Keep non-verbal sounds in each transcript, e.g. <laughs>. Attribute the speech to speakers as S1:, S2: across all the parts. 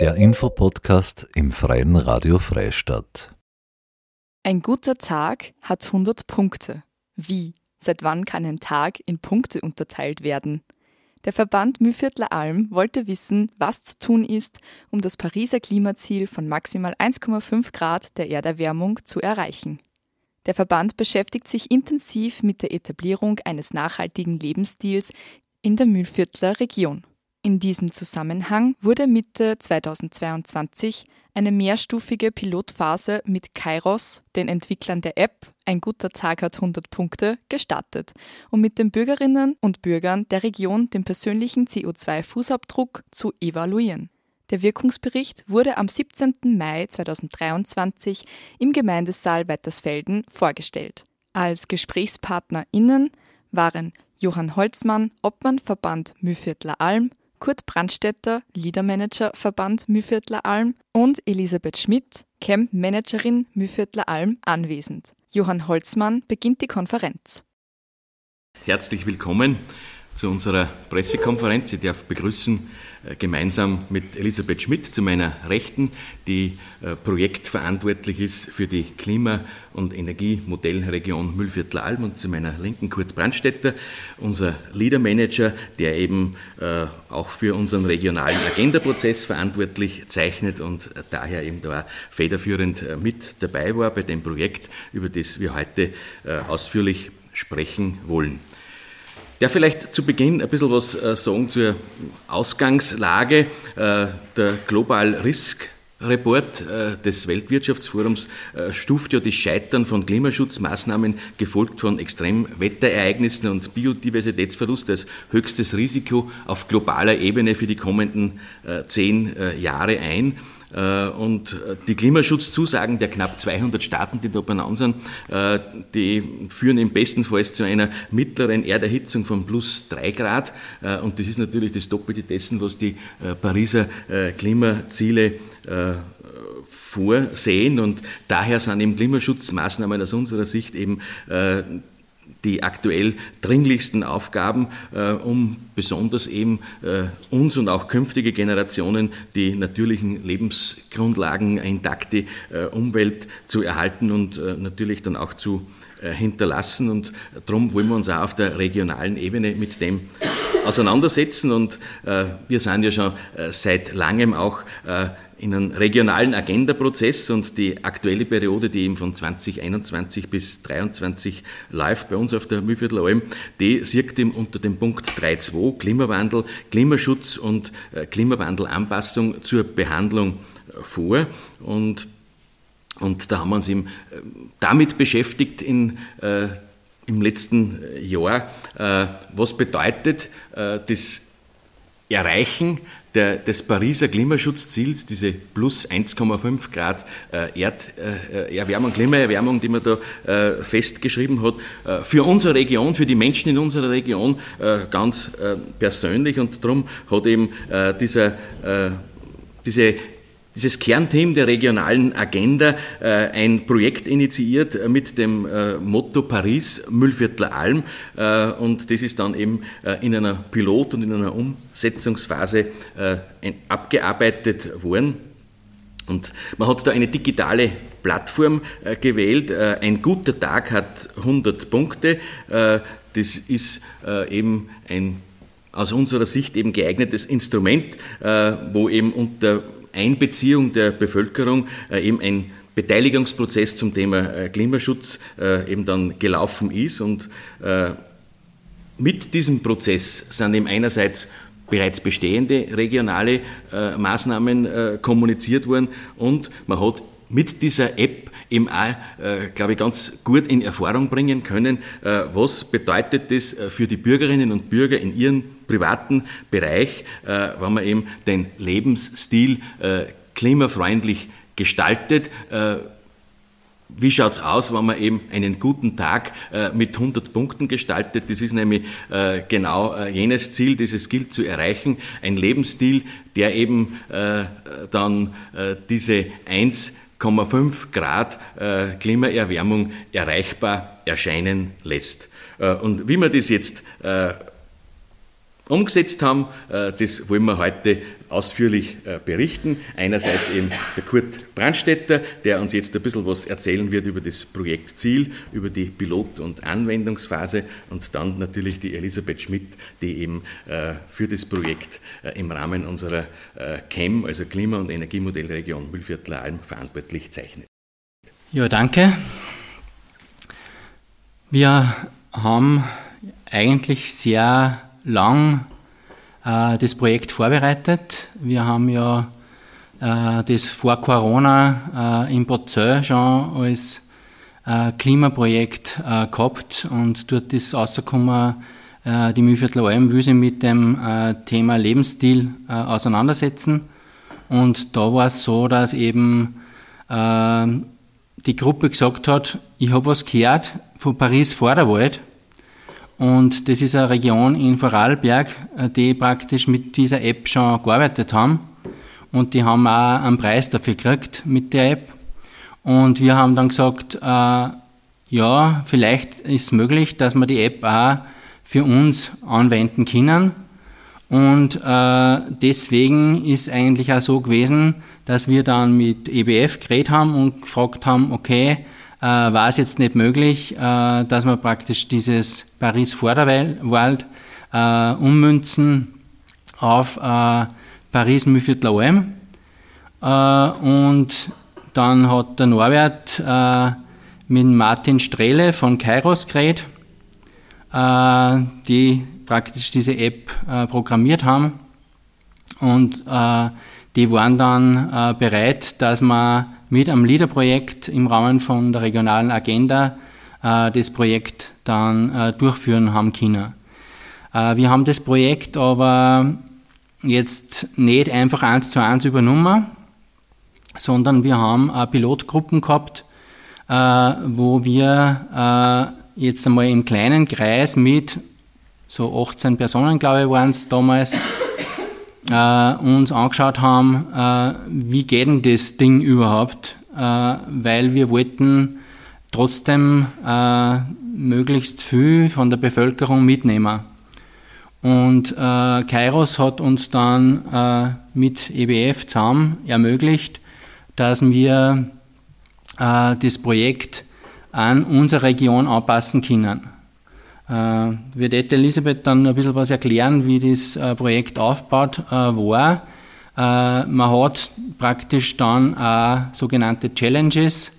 S1: Der Infopodcast im Freien Radio Freistadt.
S2: Ein guter Tag hat 100 Punkte. Wie? Seit wann kann ein Tag in Punkte unterteilt werden? Der Verband Mühviertler Alm wollte wissen, was zu tun ist, um das Pariser Klimaziel von maximal 1,5 Grad der Erderwärmung zu erreichen. Der Verband beschäftigt sich intensiv mit der Etablierung eines nachhaltigen Lebensstils in der Mühlviertler Region. In diesem Zusammenhang wurde Mitte 2022 eine mehrstufige Pilotphase mit Kairos, den Entwicklern der App Ein guter Tag hat 100 Punkte, gestartet, um mit den Bürgerinnen und Bürgern der Region den persönlichen CO2-Fußabdruck zu evaluieren. Der Wirkungsbericht wurde am 17. Mai 2023 im Gemeindesaal Weitersfelden vorgestellt. Als GesprächspartnerInnen waren Johann Holzmann, Obmann Verband Mühviertler Alm, Kurt Brandstetter, Leadermanager Verband Mühviertler Alm und Elisabeth Schmidt, Camp-Managerin Mühviertler Alm, anwesend. Johann Holzmann beginnt die Konferenz.
S3: Herzlich willkommen zu unserer Pressekonferenz. Ich darf begrüßen gemeinsam mit Elisabeth Schmidt zu meiner Rechten, die äh, projektverantwortlich ist für die Klima- und Energiemodellregion Müllviertler-Alm und zu meiner Linken Kurt Brandstetter, unser Leader-Manager, der eben äh, auch für unseren regionalen Agenda-Prozess verantwortlich zeichnet und daher eben da federführend mit dabei war bei dem Projekt, über das wir heute ausführlich sprechen wollen. Der vielleicht zu Beginn ein bisschen was äh, sagen zur Ausgangslage. Äh, der Global Risk Report äh, des Weltwirtschaftsforums stuft ja das Scheitern von Klimaschutzmaßnahmen, gefolgt von Extremwetterereignissen und Biodiversitätsverlust als höchstes Risiko auf globaler Ebene für die kommenden zehn Jahre ein. Äh, und die Klimaschutzzusagen der knapp 200 Staaten, die da benannt sind, äh, die führen im besten Fall zu einer mittleren Erderhitzung von plus drei Grad. Äh, und das ist natürlich das Doppelte dessen, was die Pariser Klimaziele vorsehen. Und daher sind eben Klimaschutzmaßnahmen aus unserer Sicht eben die aktuell dringlichsten Aufgaben, äh, um besonders eben äh, uns und auch künftige Generationen die natürlichen Lebensgrundlagen, intakte äh, Umwelt zu erhalten und äh, natürlich dann auch zu äh, hinterlassen. Und darum wollen wir uns auch auf der regionalen Ebene mit dem auseinandersetzen. Und äh, wir sind ja schon seit langem auch in einem regionalen Agenda-Prozess und die aktuelle Periode, die eben von 2021 bis 2023 live bei uns auf der Mühlviertler Alm, die sieht eben unter dem Punkt 3.2 Klimawandel, Klimaschutz und äh, Klimawandelanpassung zur Behandlung äh, vor. Und und da haben wir uns eben äh, damit beschäftigt in, äh, im letzten Jahr, was bedeutet das Erreichen der, des Pariser Klimaschutzziels, diese plus 1,5 Grad äh, Erderwärmung, äh, Klimaerwärmung, die man da äh, festgeschrieben hat, äh, für unsere Region, für die Menschen in unserer Region äh, ganz äh, persönlich. Und darum hat eben dieser, diese dieses Kernteam der regionalen Agenda äh, ein Projekt initiiert äh, mit dem äh, Motto Paris Müllviertler Alm äh, und das ist dann eben äh, in einer Pilot- und in einer Umsetzungsphase äh, abgearbeitet worden. Und man hat da eine digitale Plattform gewählt. ein guter Tag hat 100 Punkte. das ist eben ein aus unserer Sicht eben geeignetes Instrument, wo eben unter Einbeziehung der Bevölkerung äh, eben ein Beteiligungsprozess zum Thema äh, Klimaschutz äh, eben dann gelaufen ist. Und mit diesem Prozess sind eben einerseits bereits bestehende regionale Maßnahmen kommuniziert worden und man hat mit dieser App eben auch, glaube ich, ganz gut in Erfahrung bringen können, was bedeutet das für die Bürgerinnen und Bürger in ihren privaten Bereich, äh, wenn man eben den Lebensstil äh, klimafreundlich gestaltet. Äh, wie schaut es aus, wenn man eben einen guten Tag äh, mit 100 Punkten gestaltet? Das ist nämlich äh, genau äh, jenes Ziel, das es gilt zu erreichen. Ein Lebensstil, der eben dann diese 1,5 Grad Klimaerwärmung erreichbar erscheinen lässt. Und wie man das jetzt umgesetzt haben. Das wollen wir heute ausführlich berichten. Einerseits eben der Kurt Brandstetter, der uns jetzt ein bisschen was erzählen wird über das Projektziel, über die Pilot- und Anwendungsphase und dann natürlich die Elisabeth Schmidt, die eben für das Projekt im Rahmen unserer CHEM, also Klima- und Energiemodellregion Mühlviertler Alm, verantwortlich zeichnet.
S4: Ja, danke. Wir haben eigentlich sehr lang äh, das Projekt vorbereitet. Wir haben ja äh, das vor Corona äh, in Bozell schon als äh, Klimaprojekt äh, gehabt und dort ist rausgekommen, äh, die Mühlviertler Alm will sich mit dem Thema Lebensstil auseinandersetzen. Und da war es so, dass eben die Gruppe gesagt hat, ich habe was gehört von Paris Vorderwald und das ist eine Region in Vorarlberg, die praktisch mit dieser App schon gearbeitet haben. Und die haben auch einen Preis dafür gekriegt mit der App. Und wir haben dann gesagt, äh, ja, vielleicht ist es möglich, dass wir die App auch für uns anwenden können. Und äh, deswegen ist eigentlich auch so gewesen, dass wir dann mit EBF geredet haben und gefragt haben, okay, äh, war es jetzt nicht möglich, äh, dass wir praktisch dieses Paris-Vorderwald äh, ummünzen auf äh, Paris-Mühlviertler Alm. Äh, und dann hat der Norbert äh, mit Martin Strehle von Kairos geredet, äh, die praktisch diese App äh, programmiert haben. Und äh, die waren dann äh, bereit, dass man mit einem LEADER-Projekt im Rahmen von der regionalen Agenda äh, das Projekt dann äh, durchführen haben können. Äh, wir haben das Projekt aber jetzt nicht einfach eins zu eins übernommen, sondern wir haben äh, Pilotgruppen gehabt, äh, wo wir äh, jetzt einmal im kleinen Kreis mit so 18 Personen, glaube ich, waren es damals, äh, uns angeschaut haben, äh, wie geht denn das Ding überhaupt, äh, weil wir wollten trotzdem äh, möglichst viel von der Bevölkerung mitnehmen. Und äh, Kairos hat uns dann äh, mit EBF zusammen ermöglicht, dass wir das Projekt an unsere Region anpassen können. Äh, wird Elisabeth dann ein bisschen was erklären, wie das äh, Projekt aufgebaut äh, war. Man hat praktisch dann auch sogenannte Challenges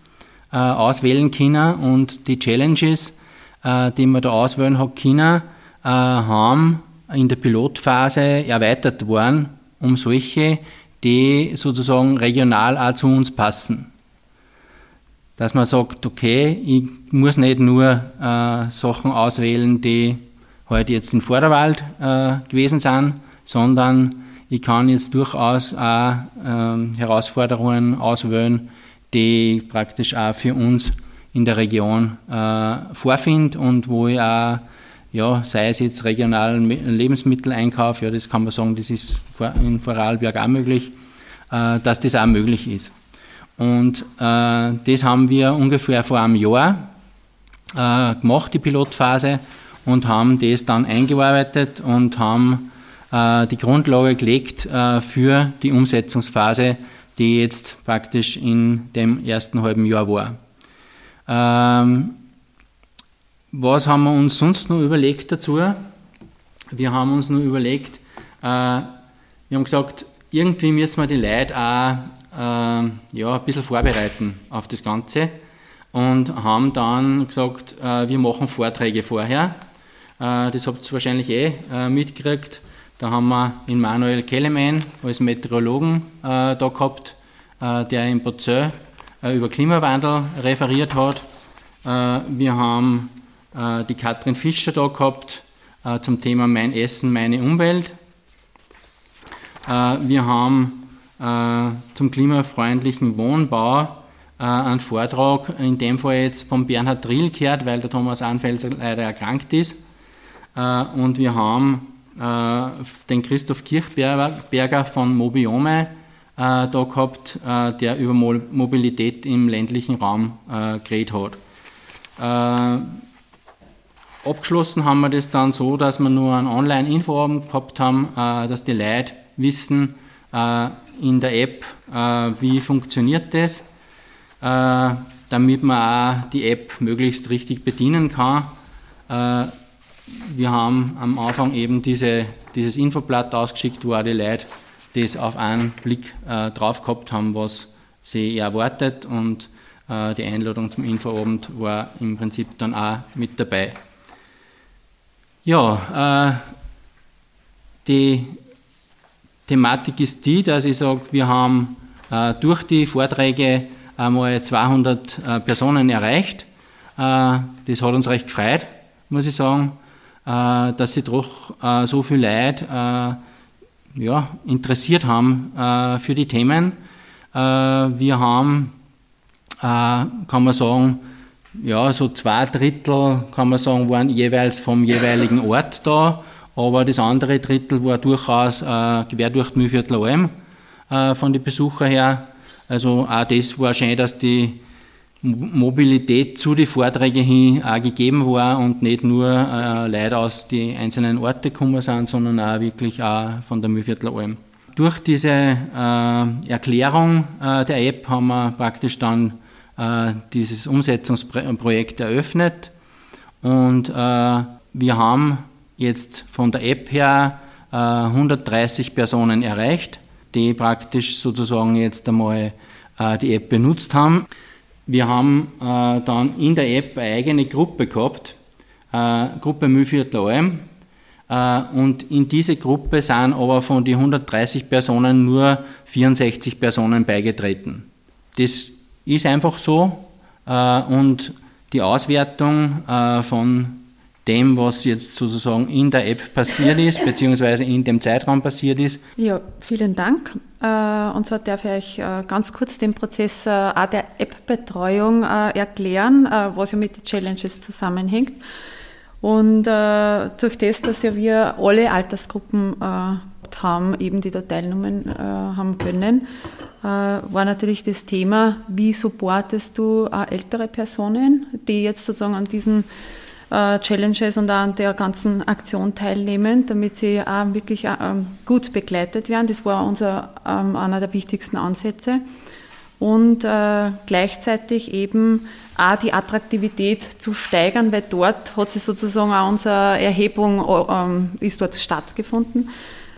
S4: äh, auswählen können und die Challenges, die man da auswählen hat können, haben in der Pilotphase erweitert worden um solche, die sozusagen regional auch zu uns passen dass man sagt, okay, ich muss nicht nur äh, Sachen auswählen, die halt jetzt in Vorderwald äh, gewesen sind, sondern ich kann jetzt durchaus auch äh, Herausforderungen auswählen, die praktisch auch für uns in der Region äh, vorfinde und wo ich auch, ja, sei es jetzt regionalen Lebensmitteleinkauf, ja, das kann man sagen, das ist in Vorarlberg auch möglich, äh, dass das auch möglich ist. Und äh, das haben wir ungefähr vor einem Jahr äh, gemacht, die Pilotphase, und haben das dann eingearbeitet und haben äh, die Grundlage gelegt äh, für die Umsetzungsphase, die jetzt praktisch in dem ersten halben Jahr war. Ähm, was haben wir uns sonst noch überlegt dazu? Wir haben uns nur überlegt, äh, wir haben gesagt, irgendwie müssen wir die Leute auch äh, ja, ein bisschen vorbereiten auf das Ganze und haben dann gesagt, äh, wir machen Vorträge vorher. Äh, das habt ihr wahrscheinlich eh äh, mitgekriegt. Da haben wir in Manuel Kellemann als Meteorologen äh, da gehabt, äh, der in Bozell über Klimawandel referiert hat. wir haben die Katrin Fischer da gehabt zum Thema Mein Essen, meine Umwelt. Wir haben äh, zum klimafreundlichen Wohnbau äh, einen Vortrag, in dem Fall jetzt von Bernhard Drill gehört, weil der Thomas Anfelser leider erkrankt ist. Äh, und wir haben den Christoph Kirchberger von Mobiome da gehabt, der über Mobilität im ländlichen Raum geredet hat. abgeschlossen haben wir das dann so, dass wir nur einen Online-Infoabend gehabt haben, äh, dass die Leute wissen äh, in der App, äh, wie funktioniert das, äh, damit man auch die App möglichst richtig bedienen kann. Äh, wir haben am Anfang eben diese, dieses Infoblatt ausgeschickt, wo auch die Leute das auf einen Blick äh, drauf gehabt haben, was sie erwartet und die Einladung zum Infoabend war im Prinzip dann auch mit dabei. Ja, äh, die Thematik ist die, dass ich sage, wir haben äh, durch die Vorträge einmal 200 äh, Personen erreicht. Äh, das hat uns recht gefreut, muss ich sagen, äh, dass sich doch äh, so viele Leute ja, interessiert haben für die Themen. wir haben, kann man sagen, ja, so zwei Drittel, kann man sagen, waren jeweils vom jeweiligen Ort da, aber das andere Drittel war durchaus äh, quer durch die Mühlviertler Alm äh, von den Besuchern her. Also auch das war schön, dass die Mobilität zu den Vorträgen hin auch gegeben war und nicht nur äh, Leute aus den einzelnen Orten gekommen sind, sondern auch wirklich auch von der Mühlviertler Alm. Durch diese äh, Erklärung äh, der App haben wir praktisch dann äh, dieses Umsetzungsprojekt eröffnet und äh, wir haben jetzt von der App her 130 äh, Personen erreicht, die praktisch sozusagen jetzt einmal die App benutzt haben. Wir haben dann in der App eine eigene Gruppe gehabt, Gruppe Mühlviertler Alm, und in diese Gruppe sind aber von den 130 Personen nur 64 Personen beigetreten. Das ist einfach so. Äh, und die Auswertung äh, von dem, was jetzt sozusagen in der App passiert ist, <laughs> beziehungsweise in dem Zeitraum passiert ist.
S5: Ja, vielen Dank. Äh, und zwar darf ich euch ganz kurz den Prozess auch der App-Betreuung erklären, was ja mit den Challenges zusammenhängt. Und durch das, dass ja wir alle Altersgruppen haben, eben die da teilnehmen haben können, äh, war natürlich das Thema, wie supportest du äh, ältere Personen, die jetzt sozusagen an diesen äh, Challenges und an der ganzen Aktion teilnehmen, damit sie auch wirklich ähm, gut begleitet werden. Das war unser, ähm, einer der wichtigsten Ansätze. Und äh, gleichzeitig eben auch die Attraktivität zu steigern, weil dort hat sich sozusagen auch unsere Erhebung ähm, ist dort stattgefunden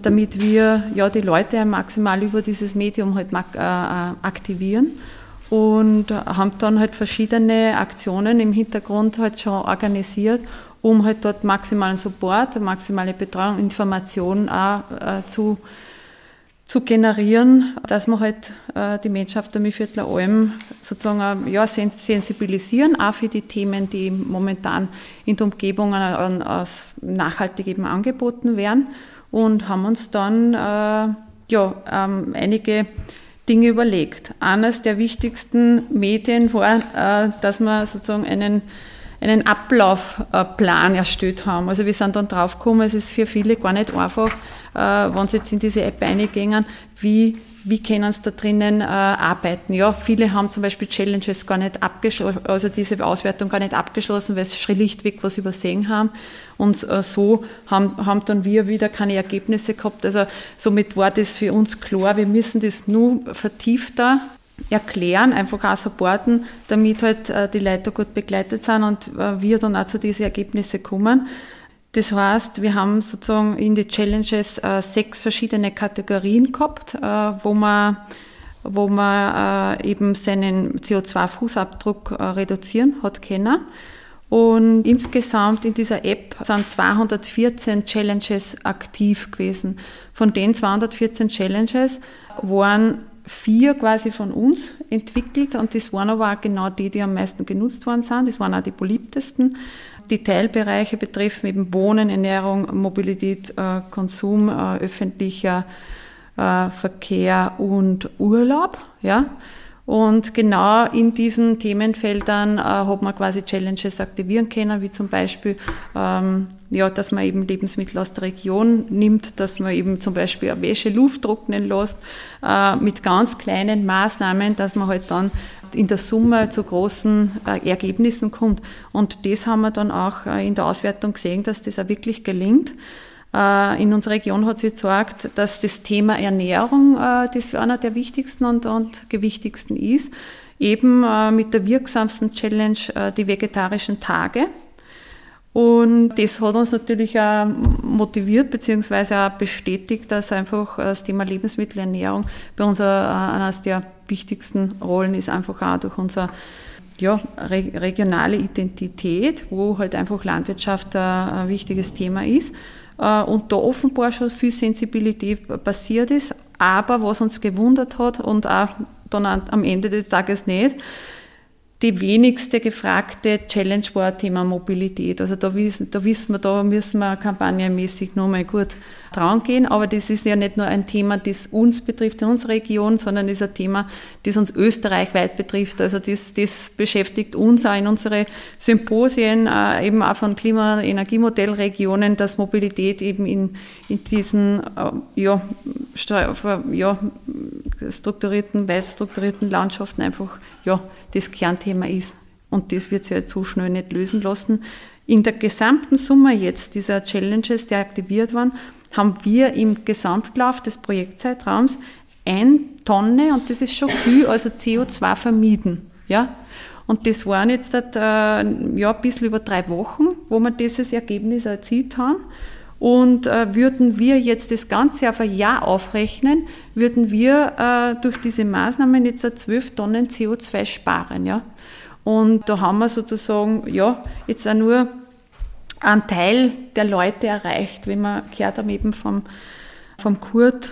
S5: damit wir ja die Leute maximal über dieses Medium halt äh, aktivieren und haben dann halt verschiedene Aktionen im Hintergrund halt schon organisiert, um halt dort maximalen Support, maximale Betreuung, Informationen auch äh, zu, zu generieren, dass wir halt äh, die Menschen auf der Mühlviertler Alm sozusagen ja, sensibilisieren, auch für die Themen, die momentan in der Umgebung als nachhaltig eben angeboten werden. Und haben uns dann äh, ja, ähm, einige Dinge überlegt. Eines der wichtigsten Medien war, äh, dass wir sozusagen einen, einen Ablaufplan erstellt haben. Also wir sind dann draufgekommen, es ist für viele gar nicht einfach, wenn sie jetzt in diese App eingehen, wie wie können sie da drinnen äh, arbeiten. Ja, viele haben zum Beispiel Challenges gar nicht abgeschlossen, also diese Auswertung gar nicht abgeschlossen, weil sie schlichtweg was übersehen haben. Und äh, so haben, haben dann wir wieder keine Ergebnisse gehabt. Also somit war das für uns klar, wir müssen das nur vertiefter erklären, einfach auch supporten, damit halt äh, die Leute gut begleitet sind und äh, wir dann auch zu diesen Ergebnissen kommen. Das heißt, wir haben sozusagen in die Challenges äh, sechs verschiedene Kategorien gehabt, äh, wo man, wo man äh, eben seinen CO2-Fußabdruck äh, reduzieren hat können. Und insgesamt in dieser App sind 214 Challenges aktiv gewesen. Von den 214 Challenges waren vier quasi von uns entwickelt und das waren aber auch genau die, die am meisten genutzt worden sind. Das waren auch die beliebtesten. Die Teilbereiche betreffen eben Wohnen, Ernährung, Mobilität, äh, Konsum, äh, öffentlicher äh, Verkehr und Urlaub. Ja? Und genau in diesen Themenfeldern äh, hat man quasi Challenges aktivieren können, wie zum Beispiel, ähm, ja, dass man eben Lebensmittel aus der Region nimmt, dass man eben zum Beispiel eine Wäsche Luft trocknen lässt, äh, mit ganz kleinen Maßnahmen, dass man halt dann in der Summe zu großen äh, Ergebnissen kommt. Und das haben wir dann auch äh, in der Auswertung gesehen, dass das auch wirklich gelingt. Äh, in unserer Region hat sich gezeigt, dass das Thema Ernährung äh, das für einer der wichtigsten und, und gewichtigsten ist. Eben mit der wirksamsten Challenge die vegetarischen Tage. Und das hat uns natürlich auch motiviert bzw. auch bestätigt, dass einfach das Thema Lebensmittelernährung bei uns eines der wichtigsten Rollen ist, einfach auch durch unsere ja, regionale Identität, wo halt einfach Landwirtschaft ein wichtiges Thema ist. Äh, und da offenbar schon viel Sensibilität passiert ist. Aber was uns gewundert hat und auch dann am Ende des Tages nicht, die wenigste gefragte Challenge war Thema Mobilität. Also da da wissen wir, da müssen wir kampagnenmäßig nochmal gut dran gehen. Aber das ist ja nicht nur ein Thema, das uns betrifft in unserer Region, sondern ist ein Thema, das uns österreichweit betrifft. Also das, das beschäftigt uns auch in unsere Symposien, äh, eben auch von Klima- und Energiemodellregionen, dass Mobilität eben in, in diesen äh, ja, ja, strukturierten, weit strukturierten Landschaften einfach ja, das Kernthema ist. Und das wird sich halt so schnell nicht lösen lassen. In der gesamten Summe jetzt dieser Challenges, die aktiviert waren, haben wir im Gesamtlauf des Projektzeitraums ein Tonne, und das ist schon viel, also CO2 vermieden. Ja? Und das waren jetzt äh, ja, ein bisschen über drei Wochen, wo wir dieses Ergebnis erzielt haben. Und äh, würden wir jetzt das Ganze auf ein Jahr aufrechnen, würden wir äh, durch diese Maßnahmen jetzt 12 Tonnen CO2 sparen. Ja? Und da haben wir sozusagen ja, jetzt auch nur einen Teil der Leute erreicht, wenn man gehört haben eben vom, vom Kurt,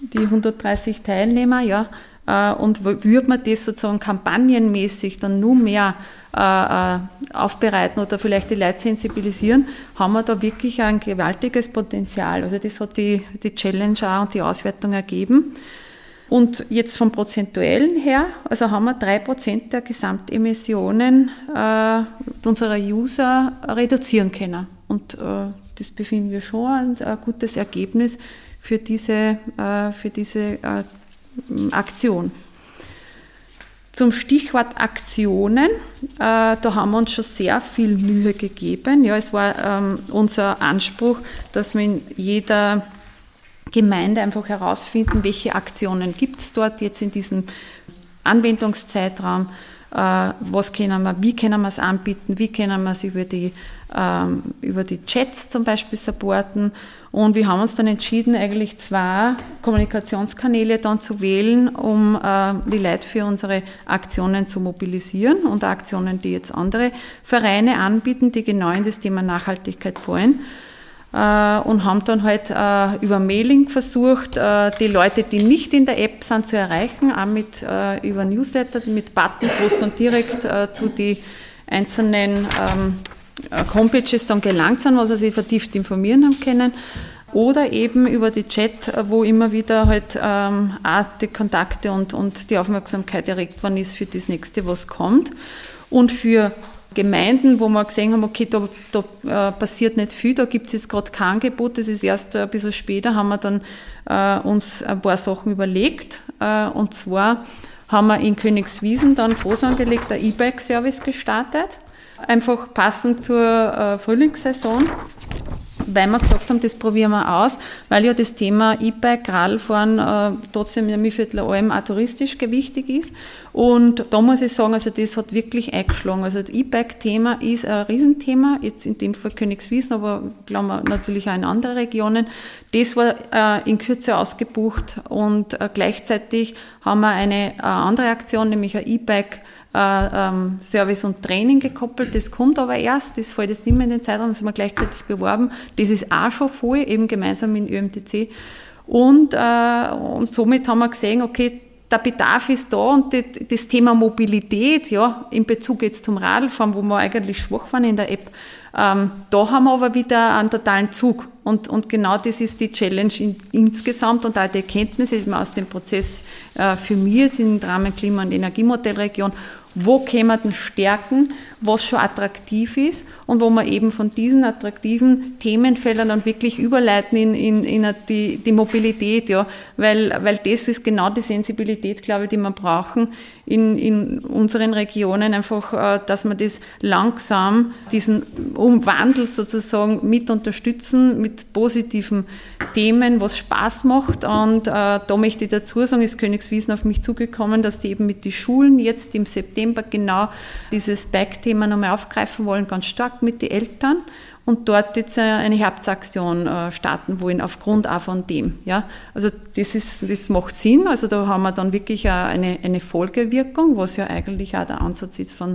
S5: die 130 Teilnehmer, ja, äh, und würde man das sozusagen kampagnenmäßig dann nur mehr äh, äh, aufbereiten oder vielleicht die Leute sensibilisieren, haben wir da wirklich ein gewaltiges Potenzial. Also das hat die, die Challenge auch und die Auswertung ergeben. Und jetzt vom Prozentuellen her, also haben wir drei Prozent der Gesamtemissionen äh, unserer User reduzieren können. Und äh, das befinden wir schon ein, ein gutes Ergebnis für diese, äh, für diese äh, Aktion. Zum Stichwort Aktionen, äh, da haben wir uns schon sehr viel Mühe gegeben. Ja, es war ähm, unser Anspruch, dass wir in jeder Gemeinde einfach herausfinden, welche Aktionen gibt es dort jetzt in diesem Anwendungszeitraum, äh, was können wir, wie können wir es anbieten, wie können wir es über die, ähm, über die Chats zum Beispiel supporten. Und wir haben uns dann entschieden, eigentlich zwei Kommunikationskanäle dann zu wählen, um äh, die Leute für unsere Aktionen zu mobilisieren und Aktionen, die jetzt andere Vereine anbieten, die genau in das Thema Nachhaltigkeit fallen. Äh, und haben dann halt äh, über Mailing versucht, äh, die Leute, die nicht in der App sind, zu erreichen, auch mit, über Newsletter, mit Buttons, wo es dann direkt zu die einzelnen ähm, Homepages dann gelangt sind, was sie sich vertieft informieren haben können. Oder eben über die Chat, wo immer wieder halt ähm, auch die Kontakte und, und die Aufmerksamkeit erregt worden ist für das nächste, was kommt. Und für Gemeinden, wo wir gesehen haben, okay, da, da äh, passiert nicht viel, da gibt es jetzt gerade kein Angebot, das ist erst ein bisschen später, haben wir dann äh, uns ein paar Sachen überlegt. Äh, und zwar haben wir in Königswiesen dann groß angelegt ein E-Bike-Service gestartet, einfach passend zur äh, Frühlingssaison weil wir gesagt haben, das probieren wir aus, weil ja das Thema E-Bike, Radfahren äh, trotzdem in der Mühlviertler Alm auch touristisch gewichtig ist. Und da muss ich sagen, also das hat wirklich eingeschlagen. Also das E-Bike-Thema ist ein Riesenthema, jetzt in dem Fall Königswiesen, aber glauben wir natürlich auch in anderen Regionen. Das war äh, in Kürze ausgebucht und äh, gleichzeitig haben wir eine äh, andere Aktion, nämlich ein E-Bike ähm, Service und Training gekoppelt. Das kommt aber erst, das fällt jetzt nicht mehr in den Zeitraum, das haben wir gleichzeitig beworben. Das ist auch schon voll, eben gemeinsam mit ÖMTC. Und, äh, und somit haben wir gesehen, okay, der Bedarf ist da und das Thema Mobilität, ja, in Bezug jetzt zum Radlfahren, wo wir eigentlich schwach waren in der App, ähm, da haben wir aber wieder einen totalen Zug. Und, und genau das ist die Challenge in, insgesamt und auch die Erkenntnis eben aus dem Prozess äh, für mich jetzt im Rahmen Klima- und Energiemodellregion wo können wir denn stärken, was schon attraktiv ist und wo wir eben von diesen attraktiven Themenfeldern dann wirklich überleiten in, in, in die, die Mobilität, ja, weil, weil das ist genau die Sensibilität, glaube ich, die wir brauchen in, in unseren Regionen, einfach, äh, dass wir das langsam, diesen Umwandel sozusagen mit unterstützen, mit positiven Themen, was Spaß macht. Und äh, da möchte ich dazu sagen, ist Königswiesen auf mich zugekommen, dass die eben mit den Schulen jetzt im September genau dieses Back-Thema nochmal aufgreifen wollen, ganz stark mit den Eltern und dort jetzt äh, eine Herbstaktion äh, starten wollen, aufgrund auch von dem. Ja? Also das, ist, das macht Sinn, also da haben wir dann wirklich eine, eine Folgewirkung, was ja eigentlich auch der Ansatz ist von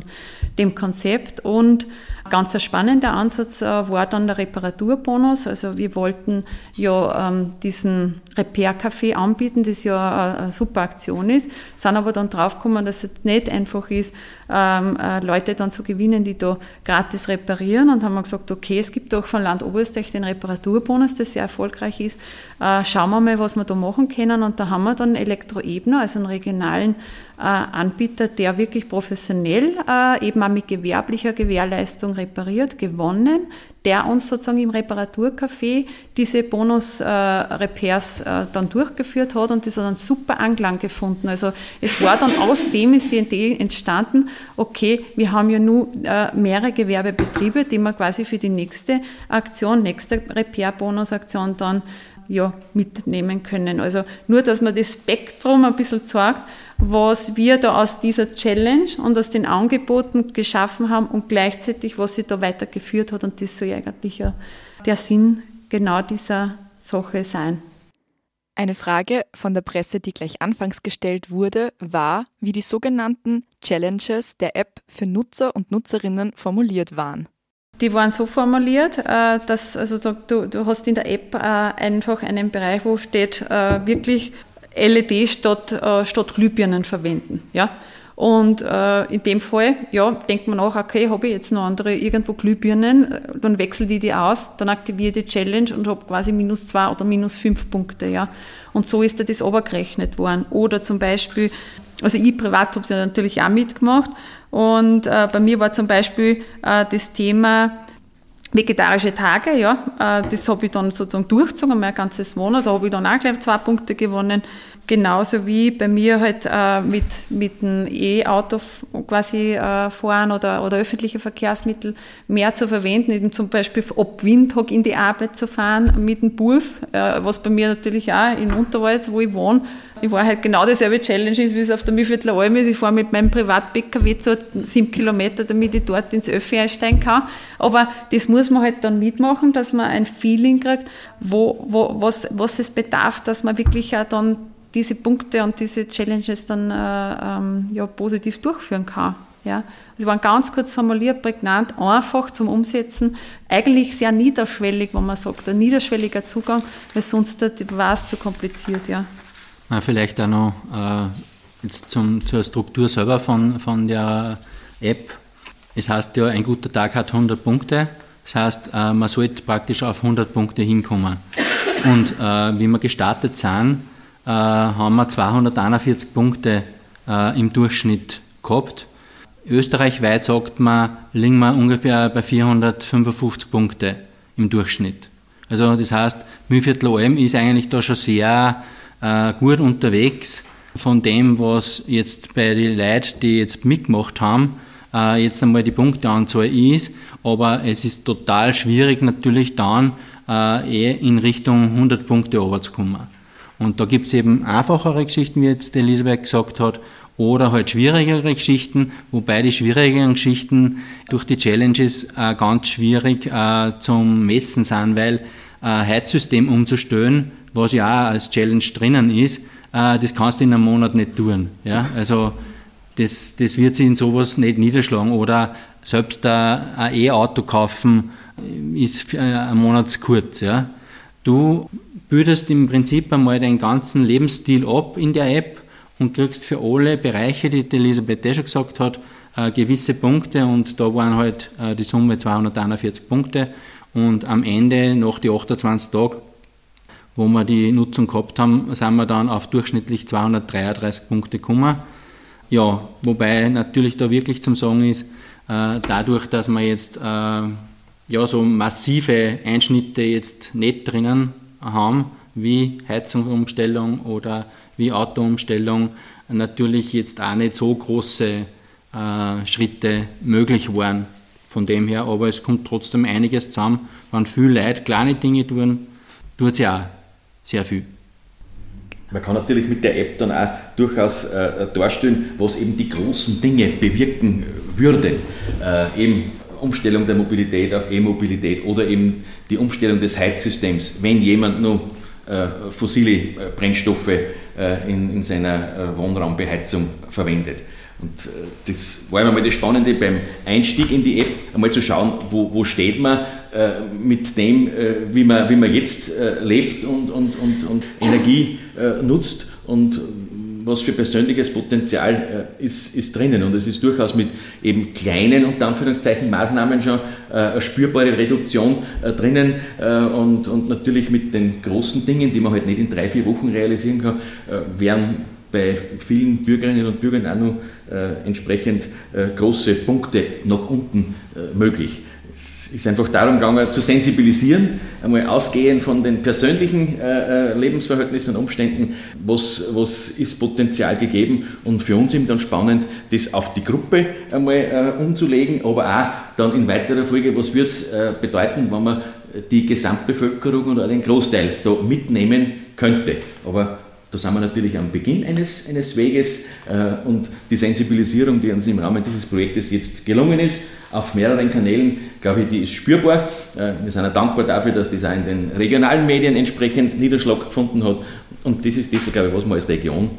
S5: dem Konzept und Ganz ein spannender Ansatz äh, war dann der Reparaturbonus. Also wir wollten ja ähm, diesen Repair-Café anbieten, das ja eine, super Aktion ist, sind aber dann draufgekommen, dass es nicht einfach ist, ähm, äh, Leute dann zu gewinnen, die da gratis reparieren und haben wir gesagt, okay, es gibt doch von Land Oberösterreich den Reparaturbonus, der sehr erfolgreich ist. Äh, schauen wir mal, was wir da machen können und da haben wir dann Elektroebner, also einen regionalen äh, Anbieter, der wirklich professionell äh, eben auch mit gewerblicher Gewährleistung repariert, gewonnen, der uns sozusagen im Reparaturcafé diese Bonus-Repairs äh, dann durchgeführt hat und das hat einen super Anklang gefunden. Also es war dann <laughs> aus dem ist die Idee entstanden, okay, wir haben ja nur mehrere Gewerbebetriebe, die wir quasi für die nächste Aktion, nächste Repair-Bonus-Aktion dann ja, mitnehmen können. Also nur, dass man das Spektrum ein bisschen zeigt, was wir da aus dieser Challenge und aus den Angeboten geschaffen haben und gleichzeitig, was sie da weitergeführt hat. Und das soll eigentlich ja der Sinn genau dieser Sache sein.
S2: Eine Frage von der Presse, die gleich anfangs gestellt wurde, war, wie die sogenannten Challenges der App für Nutzer und Nutzerinnen formuliert waren.
S5: Die waren so formuliert, äh, dass also du, du hast in der App äh, einfach einen Bereich, wo steht äh, wirklich LED statt, äh, statt Glühbirnen verwenden. Ja? Und äh, in dem Fall, ja, denkt man auch, okay, habe ich jetzt noch andere irgendwo Glühbirnen, äh, dann wechsle ich die aus, dann aktiviere die Challenge und habe quasi minus zwei oder minus fünf Punkte, ja. Und so ist da das obergerechnet worden. Oder zum Beispiel, also ich privat habe es ja natürlich auch mitgemacht und äh, bei mir war zum Beispiel äh, das Thema, vegetarische Tage, ja, äh, das habe ich dann sozusagen durchgezogen, mein ganzes Monat, da habe ich dann auch gleich zwei Punkte gewonnen. Genauso wie bei mir halt äh, mit, mit dem E-Auto quasi äh, fahren oder, oder öffentliche Verkehrsmittel mehr zu verwenden, eben zum Beispiel ob Windhoek in die Arbeit zu fahren mit dem Bus, was bei mir natürlich auch in Unterwald, wo ich wohne, ich war halt genau dieselbe Challenge, wie es auf der Mühlviertler Alm ist. Ich fahre mit meinem Privat-PKW zu sieben Kilometer, damit ich dort ins Öffi einsteigen kann. Aber das muss man halt dann mitmachen, dass man ein Feeling kriegt, wo, wo, was, was es bedarf, dass man wirklich auch dann diese Punkte und diese Challenges dann äh, ähm, ja, positiv durchführen kann. Ja. Sie waren ganz kurz formuliert, prägnant, einfach zum Umsetzen, eigentlich sehr niederschwellig, wenn man sagt, ein niederschwelliger Zugang, weil sonst war es zu kompliziert. Ja.
S4: Vielleicht auch noch äh, jetzt zum, zur Struktur selber von, von der App. Es heißt ja, ein guter Tag hat 100 Punkte. Das heißt, äh, man sollte praktisch auf 100 Punkte hinkommen. Und äh, wie wir gestartet sind, äh, haben wir 241 Punkte äh, im Durchschnitt gehabt. Österreichweit sagt man, liegen wir ungefähr bei 455 Punkte im Durchschnitt. Also das heißt, Mühlviertel OM ist eigentlich da schon sehr äh, gut unterwegs von dem, was jetzt bei den Leuten, die jetzt mitgemacht haben, äh, jetzt einmal die Punkteanzahl ist. Aber es ist total schwierig natürlich dann äh, eh in Richtung 100 Punkte runterzukommen. Und da gibt es eben einfachere Geschichten, wie jetzt Elisabeth gesagt hat, oder halt schwierigere Geschichten, wobei die schwierigeren Geschichten durch die Challenges äh, ganz schwierig äh, zum Messen sind, weil äh, Heizsystem umzustellen was ja auch als Challenge drinnen ist, äh, das kannst du in einem Monat nicht tun. Ja? Also das, das wird sich in sowas nicht niederschlagen. Oder selbst ein E-Auto kaufen äh, ist ein Monat zu kurz. Ja? Du bildest im Prinzip einmal deinen ganzen Lebensstil ab in der App und kriegst für alle Bereiche, die Elisabeth eh schon gesagt hat, äh, gewisse Punkte und da waren halt die Summe 241 Punkte und am Ende, nach die 28 Tagen, wo wir die Nutzung gehabt haben, sind wir dann auf durchschnittlich 233 Punkte gekommen. ja, wobei natürlich da wirklich zum Sagen ist, äh, dadurch, dass wir jetzt äh, ja, so massive Einschnitte jetzt nicht drinnen haben, wie Heizungsumstellung oder wie Autoumstellung, natürlich jetzt auch nicht so große äh, Schritte möglich waren von dem her, aber es kommt trotzdem einiges zusammen. Wenn viele Leute kleine Dinge tun, tut sie auch sehr viel.
S3: Man kann natürlich mit der App dann auch durchaus äh, darstellen, was eben die großen Dinge bewirken würden. Äh, eben Umstellung der Mobilität auf E-Mobilität oder eben die Umstellung des Heizsystems, wenn jemand nur äh, fossile äh, Brennstoffe äh, in, in, seiner äh, Wohnraumbeheizung verwendet. Und das war immer mal das Spannende beim Einstieg in die App, einmal zu schauen, wo, wo steht man mit dem, wie man, wie man jetzt lebt und, und, und, und Energie nutzt und was für persönliches Potenzial äh, ist, ist drinnen. Und es ist durchaus mit eben kleinen, unter Anführungszeichen, Maßnahmen schon äh, eine spürbare Reduktion äh, drinnen. und, und natürlich mit den großen Dingen, die man halt nicht in drei, vier Wochen realisieren kann, wären bei vielen Bürgerinnen und Bürgern auch noch entsprechend große Punkte nach unten möglich. Es ist einfach darum gegangen, zu sensibilisieren, einmal ausgehend von den persönlichen äh, äh, Lebensverhältnissen und Umständen, was, was ist Potenzial gegeben und für uns eben dann spannend, das auf die Gruppe einmal äh, umzulegen, aber auch dann in weiterer Folge, was wird es äh, bedeuten, wenn man die Gesamtbevölkerung und auch den Großteil da mitnehmen könnte. Aber da sind wir natürlich am Beginn eines, eines Weges äh, und die Sensibilisierung, die uns im Rahmen dieses Projektes jetzt gelungen ist, auf mehreren Kanälen, glaube ich, die ist spürbar. Äh, wir sind auch dankbar dafür, dass das auch in den regionalen Medien entsprechend Niederschlag gefunden hat. Und das ist das, glaube ich, was wir als Region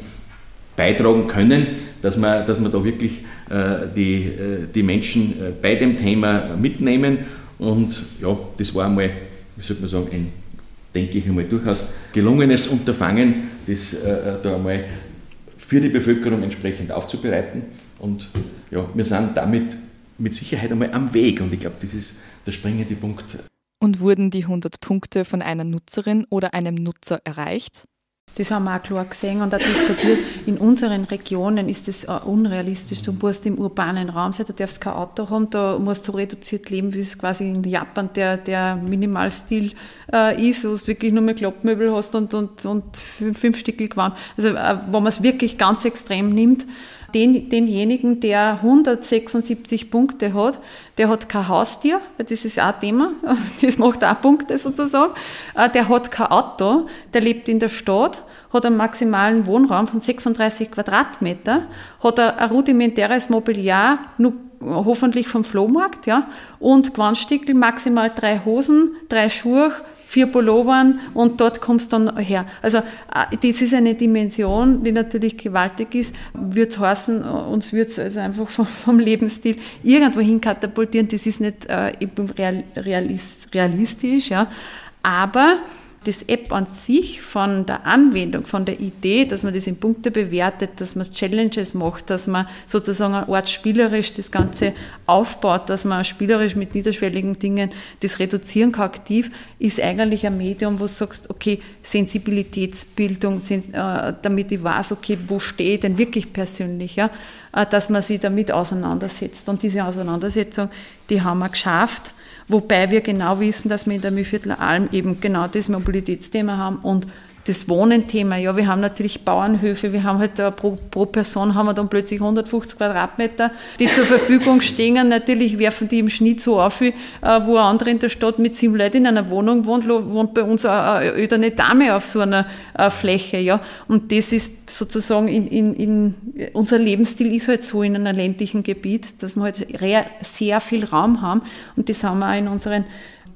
S3: beitragen können, dass wir, dass wir da wirklich äh, die, äh, die Menschen bei dem Thema mitnehmen. Und ja, das war einmal, wie soll man sagen, ein, denke ich einmal, durchaus gelungenes Unterfangen, das da einmal für die Bevölkerung entsprechend aufzubereiten. Und ja, wir sind damit mit Sicherheit einmal am Weg. Und ich glaube, das ist der springende Punkt.
S2: Und wurden die 100 Punkte von einer Nutzerin oder einem Nutzer erreicht?
S5: Das haben wir auch klar gesehen und auch diskutiert. In unseren Regionen ist das unrealistisch. Du musst im urbanen Raum sein, du darfst kein Auto haben, da musst du reduziert leben, wie es quasi in Japan der, der Minimalstil äh, ist, wo du wirklich nur mehr Klappmöbel hast und, und, und fünf, fünf Stückel gewandt. Also, äh, wo man es wirklich ganz extrem nimmt, den, denjenigen, der 176 Punkte hat, der hat kein Haustier, weil das ist auch ein Thema, <laughs> das macht auch Punkte sozusagen, äh, der hat kein Auto, der lebt in der Stadt, hat einen maximalen Wohnraum von 36 Quadratmeter, hat ein, rudimentäres Mobiliar, nur hoffentlich vom Flohmarkt, ja, und Gewandstückel, maximal drei Hosen, drei Schuhe, vier Pullovern und dort kommst du dann her. Also äh, das ist eine Dimension, die natürlich gewaltig ist. Wird heißen, uns wird es also einfach vom, vom, Lebensstil irgendwo hin katapultieren. Das ist nicht äh, realistisch, ja. Aber das App an sich von der Anwendung, von der Idee, dass man das in Punkte bewertet, dass man Challenges macht, dass man sozusagen ein Ort spielerisch das Ganze aufbaut, dass man spielerisch mit niederschwelligen Dingen das reduzieren kann aktiv, ist eigentlich ein Medium, wo du sagst, okay, Sensibilitätsbildung, äh, damit ich weiß, okay, wo stehe ich denn wirklich persönlich, ja, äh, dass man sich damit auseinandersetzt. Und diese Auseinandersetzung, die haben wir geschafft Wobei wir genau wissen, dass wir in der Mühlviertler Alm eben genau das Mobilitätsthema haben und das Wohnenthema, ja, wir haben natürlich Bauernhöfe, wir haben halt pro, pro, Person haben wir dann plötzlich 150 Quadratmeter, die zur Verfügung stehen. Natürlich werfen die im Schnitt so auf, wie, äh, wo ein anderer in der Stadt mit sieben Leuten in einer Wohnung wohnt, wohnt bei uns eine öderne Dame auf so einer äh, Fläche, ja. Und das ist sozusagen in, in, in, unser Lebensstil ist halt so in einem ländlichen Gebiet, dass wir halt sehr viel Raum haben und das haben wir auch in unseren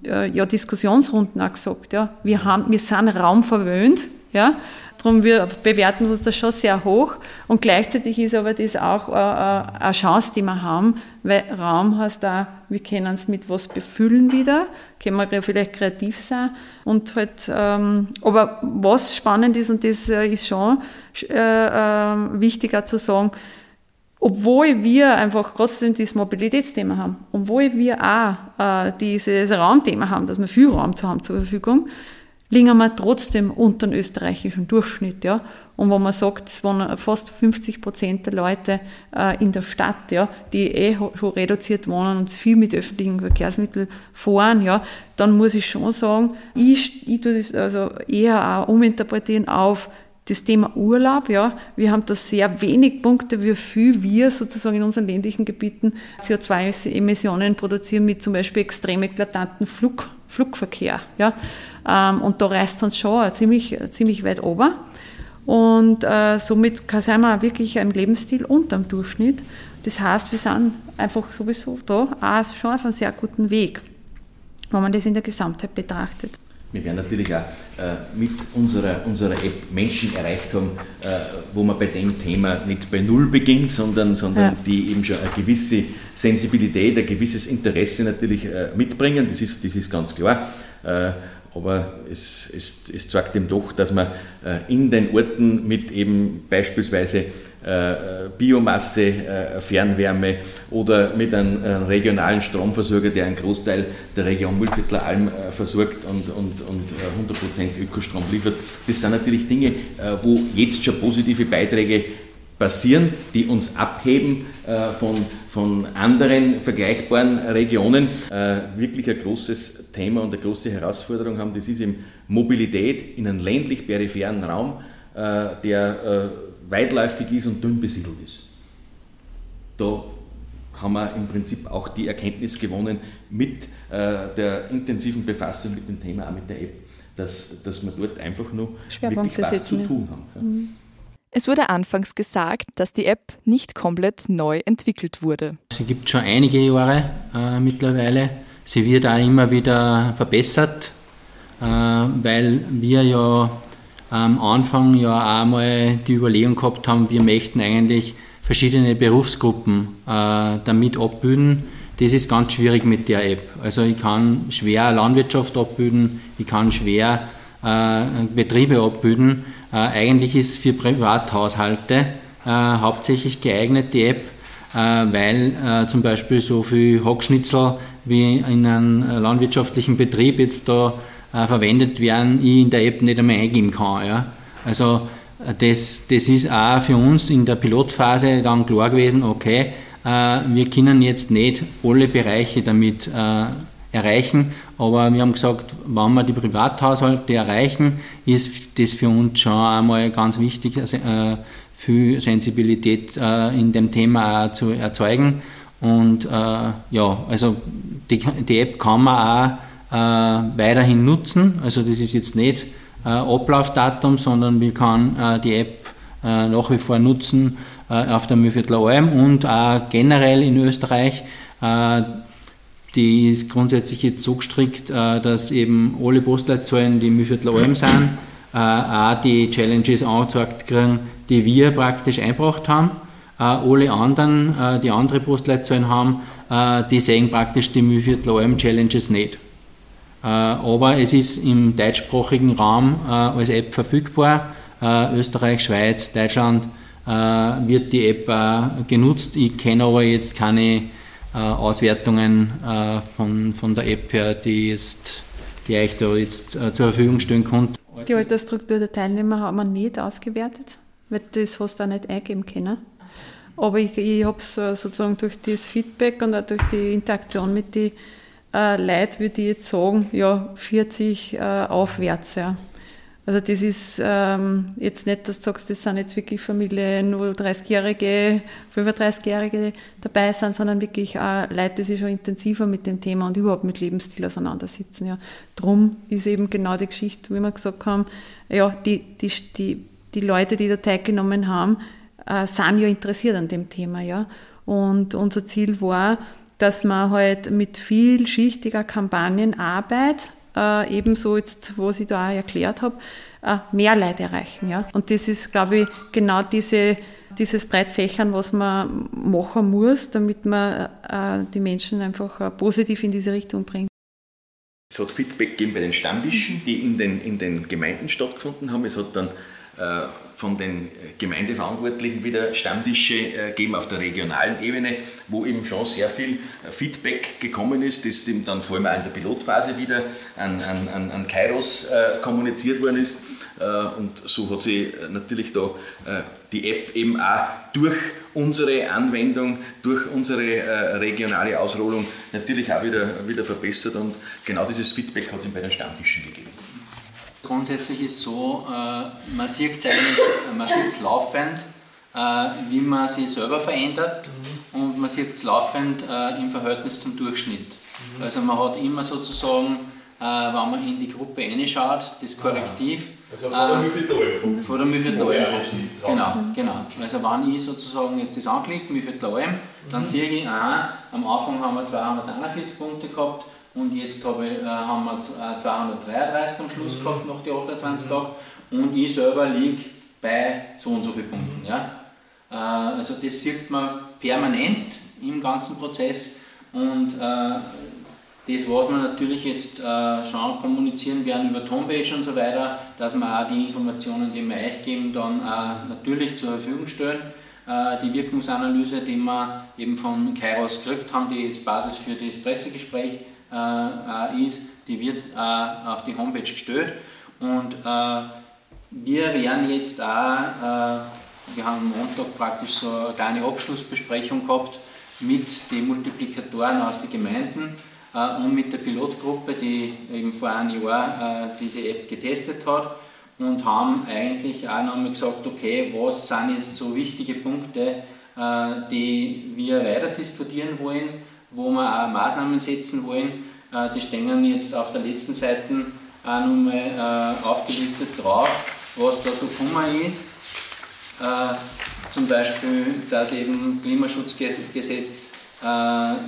S5: äh, ja, Diskussionsrunden auch gesagt, ja, wir, haben, wir sind raumverwöhnt, ja, darum wir bewerten uns das schon sehr hoch. Und gleichzeitig ist aber das auch äh, äh, eine Chance, die wir haben, weil Raum heißt da, wir können es mit was befüllen wieder, können wir vielleicht kreativ sein. Und halt, ähm, aber was spannend ist und das ist schon äh, äh, wichtiger zu sagen, obwohl wir einfach trotzdem dieses Mobilitätsthema haben, obwohl wir auch äh, dieses Raumthema haben, dass wir viel Raum zu haben zur Verfügung, liegen wir trotzdem unter dem österreichischen Durchschnitt, ja. Und wo man sagt, es waren fast 50 Prozent der Leute äh, in der Stadt, ja, die eh schon reduziert wohnen und viel mit öffentlichen Verkehrsmitteln fahren, ja, dann muss ich schon sagen, ich, ich tue das also eher auch uminterpretieren auf das Thema Urlaub, ja, wir haben da sehr wenig Punkte, wie viel wir sozusagen in unseren ländlichen Gebieten CO2-Emissionen produzieren mit zum Beispiel extrem eklatanten Flug, Flugverkehr, ja. Ähm, und da reißt uns schon ziemlich, ziemlich weit ober. Und äh, somit sind wir wirklich im Lebensstil unter dem Durchschnitt. Das heißt, wir sind einfach sowieso da auch schon auf einem sehr guten Weg, wenn man das in der Gesamtheit betrachtet.
S3: Wir werden natürlich auch äh, mit unserer, unserer App Menschen erreicht haben, äh, wo man bei dem Thema nicht bei Null beginnt, sondern, sondern ja. die eben schon eine gewisse Sensibilität, ein gewisses Interesse natürlich äh, mitbringen. Das ist, das ist ganz klar. Aber es, es, es zeigt eben doch, dass man in den Orten mit eben beispielsweise Biomasse, äh, Fernwärme oder mit einem, regionalen Stromversorger, der einen Großteil der Region Mühlviertler Alm versorgt und, und, und 100% Ökostrom liefert. Das sind natürlich Dinge, wo jetzt schon positive Beiträge passieren, die uns abheben äh, von, von anderen vergleichbaren Regionen. Äh, wirklich ein großes Thema und eine große Herausforderung haben, das ist eben Mobilität in einem ländlich-peripheren Raum, äh, der äh, weitläufig ist und dünn besiedelt ist. Da haben wir im Prinzip auch die Erkenntnis gewonnen mit äh, der intensiven Befassung mit dem Thema, auch mit der App, dass, dass wir dort einfach nur wirklich was zu tun haben. Ja. Mhm.
S2: Es wurde anfangs gesagt, dass die App nicht komplett neu entwickelt wurde.
S4: Sie gibt schon einige Jahre äh, mittlerweile. Sie wird auch immer wieder verbessert, äh, weil wir ja am Anfang ja auch mal die Überlegung gehabt haben, wir möchten eigentlich verschiedene Berufsgruppen äh, damit abbilden. Das ist ganz schwierig mit der App. Also ich kann schwer Landwirtschaft abbilden, ich kann schwer äh, Betriebe abbilden äh, eigentlich ist für Privathaushalte äh, hauptsächlich geeignet die App, äh, weil zum Beispiel so viel Hackschnitzel wie in einem landwirtschaftlichen Betrieb jetzt da verwendet werden, ich in der App nicht einmal eingeben kann. Ja. Also das, das ist auch für uns in der Pilotphase dann klar gewesen, okay, wir können jetzt nicht alle Bereiche damit erreichen. Aber wir haben gesagt, wenn wir die Privathaushalte erreichen, ist das für uns schon einmal ganz wichtig, äh, viel Sensibilität äh, in dem Thema zu erzeugen. Und äh, ja, also die, die, App kann man auch äh, weiterhin nutzen. Also das ist jetzt nicht äh, Ablaufdatum, sondern man kann äh, die App nach wie vor nutzen auf der Mühlviertler Alm und auch generell in Österreich die ist grundsätzlich jetzt so gestrickt, äh, dass eben alle Postleitzahlen, die Mühlviertler Alm sind, äh, auch die Challenges angezeigt kriegen, die wir praktisch eingebracht haben. Äh, alle anderen, die andere Postleitzahlen haben, die sehen praktisch die Mühlviertler Alm Challenges nicht. Aber es ist im deutschsprachigen Raum als App verfügbar. Österreich, Schweiz, Deutschland wird die App genutzt. Ich kenne aber jetzt keine äh, Auswertungen äh, von, der App her, die, jetzt, die euch da jetzt äh, zur Verfügung stellen konnte.
S5: Die Altersstruktur der Teilnehmer haben wir nicht ausgewertet, weil das hast du auch nicht eingeben können. Aber ich, ich habe es sozusagen durch das Feedback und auch durch die Interaktion mit den äh, Leuten, würde ich jetzt sagen, ja, 40 äh, aufwärts. Ja. Also das ist ähm, jetzt nicht, dass du sagst, das sind jetzt wirklich Familien, wo 30-Jährige, 35-Jährige dabei sind, sondern wirklich auch Leute, die sich schon intensiver mit dem Thema und überhaupt mit Lebensstil auseinandersetzen. Ja. Drum ist eben genau die Geschichte, wie wir gesagt haben, ja, die, die, die, die Leute, die da teilgenommen haben, äh, sind ja interessiert an dem Thema. Ja. Und unser Ziel war, dass man halt mit vielschichtiger Kampagnenarbeit äh, ebenso jetzt, was ich da auch erklärt habe, äh, mehr Leute erreichen. Ja? Und das ist, glaube ich, genau diese, dieses Breitfächern, was man machen muss, damit man äh, die Menschen einfach äh, positiv in diese Richtung bringt.
S3: Es hat Feedback gegeben bei den Stammtischen, die in den, in den Gemeinden stattgefunden haben. Es hat dann von den Gemeindeverantwortlichen wieder Stammtische geben auf der regionalen Ebene, wo eben schon sehr viel Feedback gekommen ist, das eben dann vor allem auch in der Pilotphase wieder an, an, an Kairos kommuniziert worden ist. Und so hat sich natürlich da die App eben auch durch unsere Anwendung, durch unsere regionale Ausrollung natürlich auch wieder, wieder verbessert und genau dieses Feedback hat es ihm bei den Stammtischen gegeben.
S4: Grundsätzlich ist es so, äh, man sieht es eigentlich, man sieht es laufend, äh, wie man sich selber verändert mhm. und man sieht es laufend äh, im Verhältnis zum Durchschnitt. Mhm. Also man hat immer sozusagen, wenn man in die Gruppe reinschaut, das Korrektiv.
S3: Also vor der Müffeltalm.
S4: Vor der Müffeltalm. Genau, genau. Also wenn ich sozusagen jetzt das anklicke, Müffeltalm, dann mhm. sehe ich, aha, am Anfang haben wir 241 Punkte gehabt, und jetzt habe ich, äh, haben wir 233 äh, am Schluss mhm. gehabt nach den 28 Tagen und ich selber liege bei so und so vielen Punkten. Ja? Äh, also das sieht man permanent im ganzen Prozess und äh, das, was wir natürlich jetzt äh, schon kommunizieren werden über Homepage und so weiter, dass wir auch die Informationen, die wir euch geben, dann auch natürlich zur Verfügung stellen. Äh, die Wirkungsanalyse, die wir eben von Kairos gekriegt haben, die jetzt Basis für das Pressegespräch äh, ist, die wird äh, auf die Homepage gestellt. Und äh, wir werden jetzt auch, wir haben am Montag praktisch so eine kleine Abschlussbesprechung gehabt mit den Multiplikatoren aus den Gemeinden und mit der Pilotgruppe, die eben vor einem Jahr diese App getestet hat und haben eigentlich auch nochmal gesagt, okay, was sind jetzt so wichtige Punkte, die wir weiter diskutieren wollen wo wir auch Maßnahmen setzen wollen. Äh, die stehen jetzt auf der letzten Seite auch nochmal äh, aufgelistet drauf, was da so gekommen ist. Äh, zum Beispiel, dass eben Klimaschutzgesetz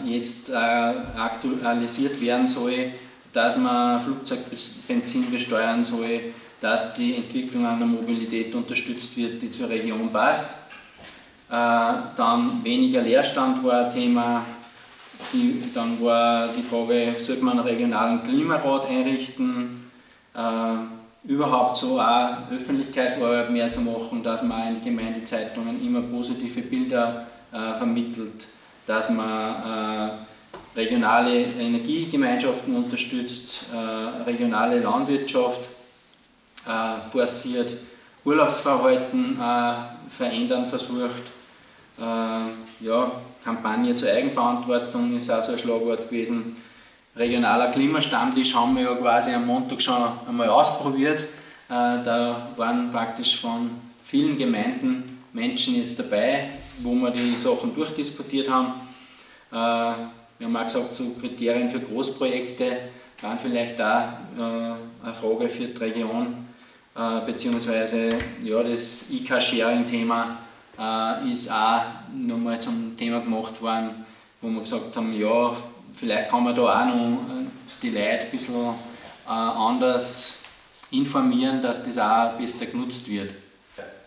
S4: jetzt aktualisiert werden soll, dass man Flugzeugbenzin besteuern soll, dass die Entwicklung einer Mobilität unterstützt wird, die zur Region passt. Dann weniger Leerstand war ein Thema, die, dann war die Frage, sollte man einen regionalen Klimarat einrichten, äh, überhaupt so auch Öffentlichkeitsarbeit mehr zu machen, dass man in Gemeindezeitungen immer positive Bilder äh, vermittelt, dass man äh, regionale Energiegemeinschaften unterstützt, äh, regionale Landwirtschaft äh, forciert, Urlaubsverhalten äh, verändern versucht. ja, Kampagne zur Eigenverantwortung ist auch so ein Schlagwort gewesen. Regionaler Klimastammtisch haben wir ja quasi am Montag schon einmal ausprobiert. Äh, da waren praktisch von vielen Gemeinden Menschen jetzt dabei, wo wir die Sachen durchdiskutiert haben. Äh, wir haben auch gesagt, so Kriterien für Großprojekte waren vielleicht auch äh, eine Frage für die Region, beziehungsweise ja, das IK-Sharing-Thema äh, ist auch nochmal zum Thema gemacht worden, wo wir gesagt haben, ja, vielleicht kann man da auch noch äh, die Leute ein bisschen äh, anders informieren, dass das auch besser genutzt wird.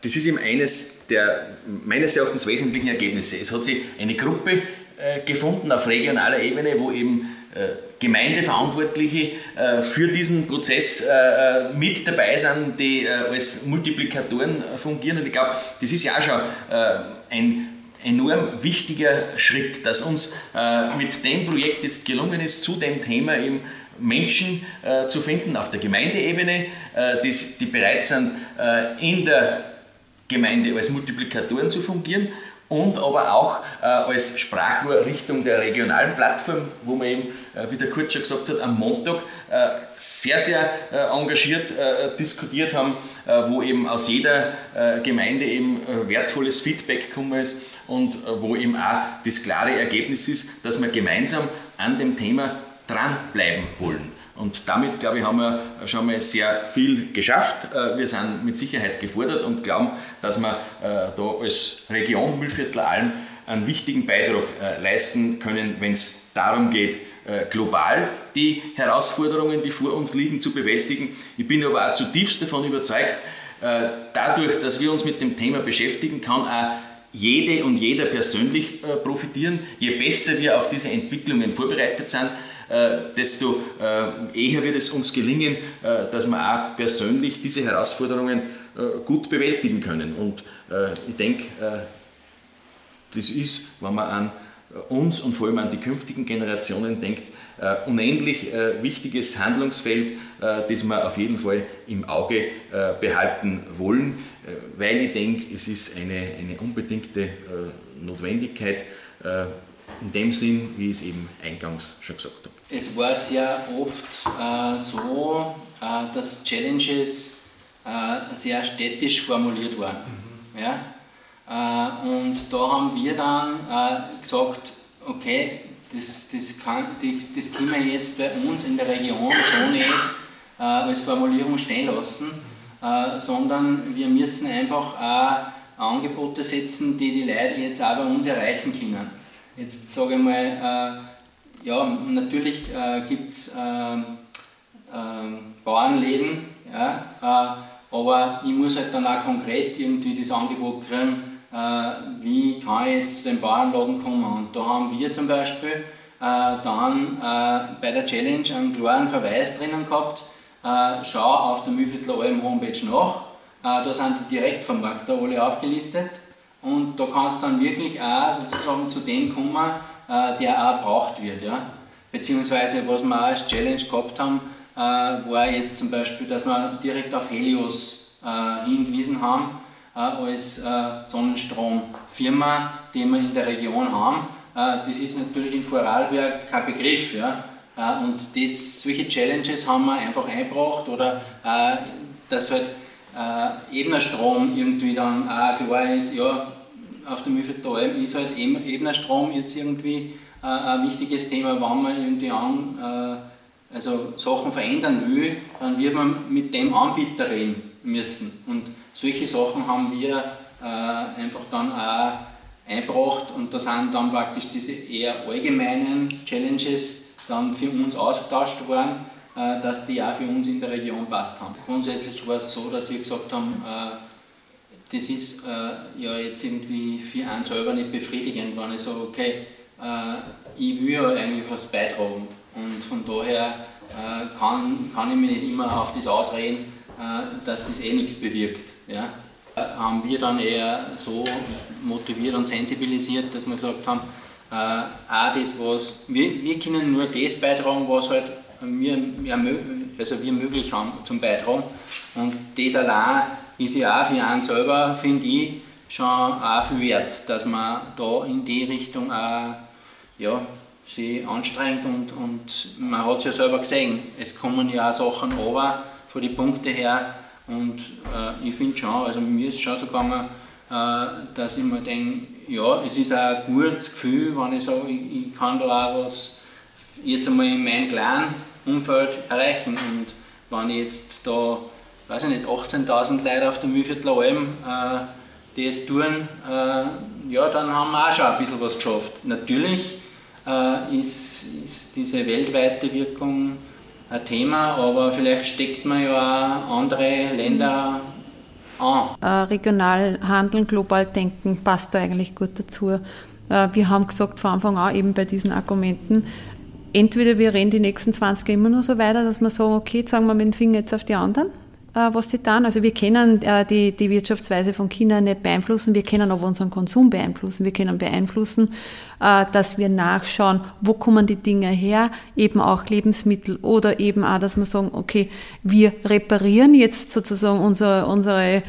S3: Das ist eben eines der meines Erachtens wesentlichen Ergebnisse. Es hat sich eine Gruppe äh, gefunden auf regionaler Ebene, wo eben äh, Gemeindeverantwortliche äh, für diesen Prozess äh, mit dabei sind, die als Multiplikatoren fungieren. Und ich glaube, das ist ja auch schon ein enorm wichtiger Schritt, dass uns mit dem Projekt jetzt gelungen ist, zu dem Thema eben Menschen zu finden auf der Gemeindeebene, die bereit sind, in der Gemeinde als Multiplikatoren zu fungieren und aber auch äh, als Sprachrohr Richtung der regionalen Plattform, wo man eben, äh, wie der Kurt schon gesagt hat, am Montag äh, sehr, sehr äh, engagiert äh, diskutiert haben, äh, wo eben aus jeder Gemeinde eben wertvolles Feedback gekommen ist und wo eben auch das klare Ergebnis ist, dass wir gemeinsam an dem Thema dranbleiben wollen. Und damit, glaube ich, haben wir schon mal sehr viel geschafft. Äh, wir sind mit Sicherheit gefordert und glauben, dass wir äh, da als Region Müllviertler Alm einen wichtigen Beitrag äh, leisten können, wenn es darum geht, global die Herausforderungen, die vor uns liegen, zu bewältigen. Ich bin aber auch zutiefst davon überzeugt, dadurch, dass wir uns mit dem Thema beschäftigen, kann auch jede und jeder persönlich profitieren. Je besser wir auf diese Entwicklungen vorbereitet sind, desto äh, eher wird es uns gelingen, äh, dass wir auch persönlich diese Herausforderungen gut bewältigen können. Und ich denke, das ist, wenn man an uns und vor allem an die künftigen Generationen denkt, unendlich wichtiges Handlungsfeld, das wir auf jeden Fall im Auge behalten wollen, weil ich denke, es ist eine, eine unbedingte Notwendigkeit, in dem Sinn, wie ich es eben eingangs schon gesagt habe.
S4: Es war sehr oft äh, so, äh, dass Challenges äh, sehr städtisch formuliert waren. Mhm. Ja? Äh, und da haben wir dann äh, gesagt, okay, das, das, kann, das, das können wir jetzt bei uns in der Region so nicht äh, als Formulierung stehen lassen, sondern wir müssen einfach auch Angebote setzen, die die Leute jetzt auch bei uns erreichen können. Jetzt sage ich mal, ja, natürlich äh, gibt es äh, äh, Bauernläden, ja, äh, aber ich muss halt dann auch konkret irgendwie das Angebot kriegen, äh, wie kann ich jetzt zu den Bauernladen kommen. Und da haben wir zum Beispiel äh, dann bei der Challenge einen klaren Verweis drinnen gehabt, schau auf der Mühlviertler Alm Homepage nach, da sind die Direktvermarkter alle aufgelistet und da kannst du dann wirklich auch sozusagen zu dem kommen, äh, der auch gebraucht wird. Ja? Beziehungsweise was wir auch als Challenge gehabt haben, äh, war jetzt zum Beispiel, dass wir direkt auf Helios äh, hingewiesen haben, als Sonnenstromfirma, die wir in der Region haben. Das ist natürlich in Vorarlberg kein Begriff. Ja? Und das, solche Challenges haben wir einfach eingebracht oder dass halt ebener Strom irgendwie dann auch klar ist, ja, auf der Mühlviertler Alm ist halt ebener Strom jetzt irgendwie äh, ein wichtiges Thema, wenn man irgendwie an, äh, also Sachen verändern will, dann wird man mit dem Anbieter reden müssen. Und solche Sachen haben wir äh, einfach dann auch eingebracht und da sind dann praktisch diese eher allgemeinen Challenges dann für uns ausgetauscht worden, äh, dass die auch für uns in der Region passt haben. Grundsätzlich war es so, dass wir gesagt haben, äh, das ist äh, ja jetzt irgendwie für einen selber nicht befriedigend, wenn ich sage, okay, äh, ich will ja eigentlich was beitragen. Und von daher äh, kann, kann ich mich nicht immer auf das ausreden, äh, dass das eh nichts bewirkt. Ja? Haben wir dann eher so motiviert und sensibilisiert, dass wir gesagt haben, äh, auch das, was wir, wir können nur das beitragen, was halt wir, also wir möglich haben zum Beitragen. Und das allein ist ja auch für einen selber, finde ich, schon auch viel wert, dass man da in die Richtung auch ja, sich anstrengt und, und man hat es ja selber gesehen, es kommen ja auch Sachen runter von den Punkten her und äh, ich finde schon, also mir ist schon so gegangen, äh, dass ich mir denke, ja, es ist auch ein gutes Gefühl, wenn ich sage, ich, ich kann da auch was jetzt einmal in meinem kleinen Umfeld erreichen und wenn jetzt da weiß ich nicht, 18.000 Leute auf der Mühlviertler Alm, äh, es tun, äh, ja, dann haben wir auch schon ein bisschen was geschafft. Natürlich äh, ist, ist diese weltweite Wirkung ein Thema, aber vielleicht steckt man ja auch andere Länder an.
S5: Äh, regional handeln, global denken passt da eigentlich gut dazu. Äh, wir haben gesagt von Anfang an eben bei diesen Argumenten, entweder wir rennen die nächsten 20 Jahre immer nur so weiter, dass wir sagen, okay, jetzt sagen wir mit dem Finger jetzt auf die anderen äh, was die tun. Also wir können äh, die, die Wirtschaftsweise von China nicht beeinflussen, wir können aber unseren Konsum beeinflussen. Wir können beeinflussen, äh, dass wir nachschauen, wo kommen die Dinge her, eben auch Lebensmittel oder eben auch, dass wir sagen, okay, wir reparieren jetzt sozusagen unsere, unsere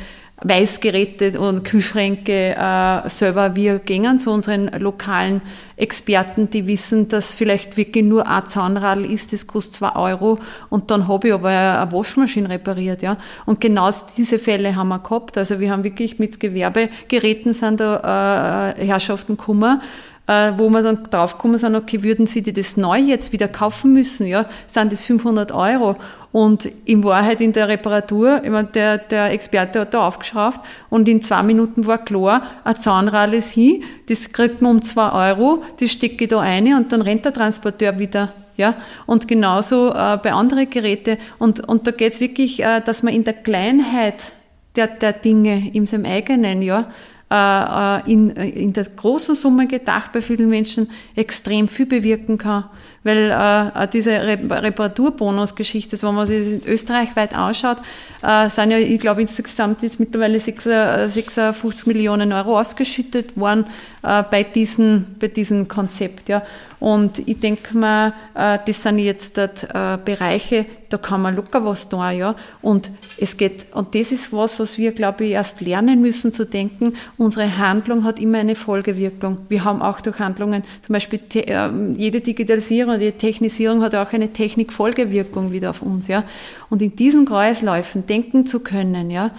S5: Weißgeräte und Kühlschränke äh, selber. Wir gehen zu unseren lokalen Experten, die wissen, dass vielleicht wirklich nur ein Zahnradl ist, das kostet zwei Euro und dann habe ich aber eine Waschmaschine repariert. ja. Und genau diese Fälle haben wir gehabt. Also wir haben wirklich mit Gewerbegeräten sind da äh, Herrschaften gekommen, äh, wo wir dann draufgekommen sind, okay, würden Sie die das neu jetzt wieder kaufen müssen, ja, sind das 500 Euro. Und in Wahrheit in der Reparatur, ich meine, der, der Experte hat da aufgeschraubt und in zwei Minuten war klar, ein Zahnrad ist hin, das kriegt man um zwei Euro, das stecke ich da ein und dann rennt der Transporteur wieder. Ja, und genauso äh, bei anderen Geräten. Und, und da geht's wirklich, äh, dass man in der Kleinheit der, der Dinge in seinem eigenen, ja, in, in der großen Summe gedacht bei vielen Menschen extrem viel bewirken kann. Weil äh, diese Reparaturbonus-Geschichte, wenn man sich in Österreich weit anschaut, äh, sind ja, ich glaube, insgesamt jetzt mittlerweile 56 Millionen Euro ausgeschüttet worden äh, bei, diesem bei diesem Konzept. Ja. Und ich denke mal, äh, das sind jetzt äh, Bereiche, da kann man locker was tun, ja. Und es geht, und das ist was, was wir, glaube ich, erst lernen müssen zu denken. Unsere Handlung hat immer eine Folgewirkung. Wir haben auch durch Handlungen, zum Beispiel äh, jede Digitalisierung, jede Technisierung hat auch eine Technikfolgewirkung wieder auf uns, ja. Und in diesen Kreisläufen denken zu können, ja,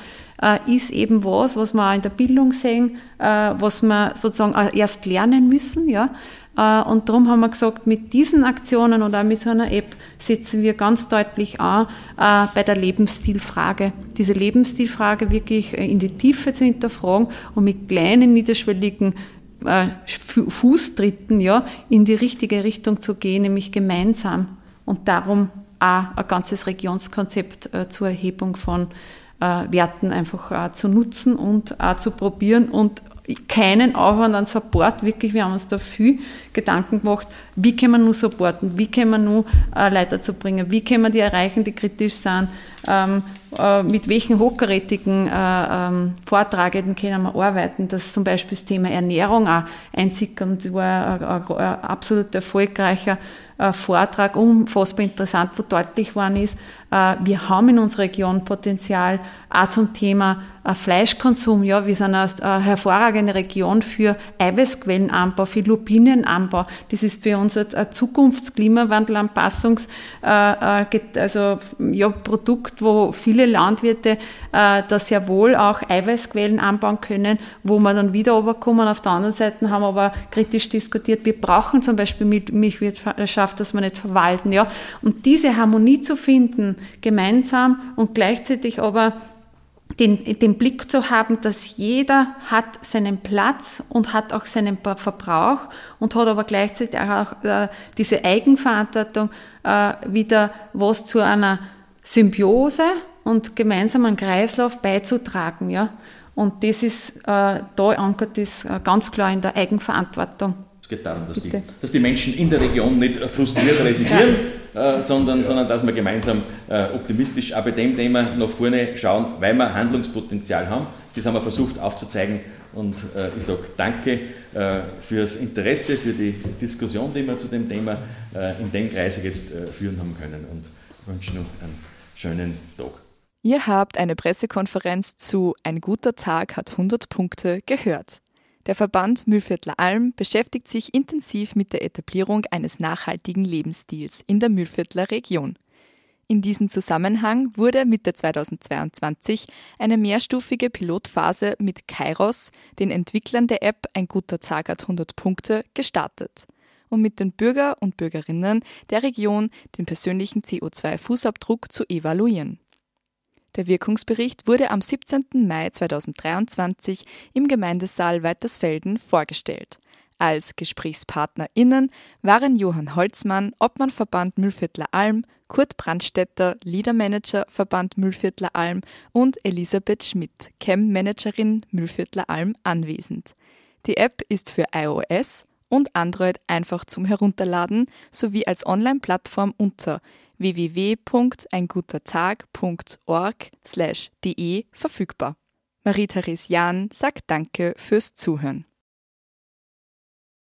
S5: ist eben was, was wir auch in der Bildung sehen, was wir sozusagen erst lernen müssen, ja. Äh, und darum haben wir gesagt, mit diesen Aktionen oder mit so einer App setzen wir ganz deutlich an äh, bei der Lebensstilfrage. Diese Lebensstilfrage wirklich äh, in die Tiefe zu hinterfragen und mit kleinen, niederschwelligen Fußtritten ja, in die richtige Richtung zu gehen, nämlich gemeinsam. Und darum auch ein ganzes Regionskonzept zur Erhebung von Werten einfach zu nutzen und zu probieren und keinen Aufwand an Support, wirklich, wir haben uns da viel Gedanken gemacht, wie können wir nur supporten, wie können wir nur äh, Leiter zu bringen, wie können wir die erreichen, die kritisch sind, ähm, äh, mit welchen hochkarätigen äh, ähm, Vortragenden können wir arbeiten, dass zum Beispiel das Thema Ernährung auch einsickert war ein, ein absolut erfolgreicher Vortrag, unfassbar interessant, wo deutlich worden ist, äh, wir haben in unserer Region Potenzial auch zum Thema äh, Fleischkonsum. Ja, wir sind eine hervorragende Region für Eiweißquellenanbau, für Lupinenanbau. Das ist für uns ein Zukunftsklimawandelanpassungs, also, ja, Produkt, wo viele Landwirte das sehr wohl auch Eiweißquellen anbauen können, wo man dann wieder überkommen. Auf der anderen Seite haben wir aber kritisch diskutiert, wir brauchen zum Beispiel Milchwirtschaft, dass wir nicht verwalten. Ja. Und diese Harmonie zu finden, gemeinsam und gleichzeitig aber den, den Blick zu haben, dass jeder hat seinen Platz und hat auch seinen Verbrauch und hat aber gleichzeitig auch äh, diese Eigenverantwortung, äh, wieder was zu einer Symbiose und gemeinsamen Kreislauf beizutragen. Ja? Und das ist, äh, da ankert ist äh, ganz klar in der Eigenverantwortung.
S3: Geht darum, dass die, dass die, Menschen in der Region nicht frustriert <laughs> resignieren, ja äh, sondern, ja. sondern dass wir gemeinsam äh, optimistisch auch bei dem Thema nach vorne schauen, weil wir Handlungspotenzial haben. Das haben wir versucht aufzuzeigen und äh, ich sage danke äh, fürs Interesse, für die Diskussion, die wir zu dem Thema äh, in dem Kreise jetzt äh, führen haben können und wünsche noch einen schönen Tag.
S2: Ihr habt eine Pressekonferenz zu Ein guter Tag hat 100 Punkte gehört. Der Verband Mühlviertler Alm beschäftigt sich intensiv mit der Etablierung eines nachhaltigen Lebensstils in der Mühlviertler Region. In diesem Zusammenhang wurde Mitte 2022 eine mehrstufige Pilotphase mit Kairos, den Entwicklern der App Ein guter Tag hat 100 Punkte, gestartet, um mit den Bürger und Bürgerinnen der Region den persönlichen CO2-Fußabdruck zu evaluieren. Der Wirkungsbericht wurde am 17. Mai 2023 im Gemeindesaal Weitersfelden vorgestellt. Als GesprächspartnerInnen waren Johann Holzmann, Obmannverband Mühlviertler Alm, Kurt Brandstetter, Leadermanager Verband Mühlviertler Alm und Elisabeth Schmidt, Chem-Managerin Mühlviertler Alm anwesend. Die App ist für iOS und Android einfach zum Herunterladen sowie als Online-Plattform unter www.eingutertag.org/de verfügbar. Marie-Therese Jahn sagt Danke fürs Zuhören.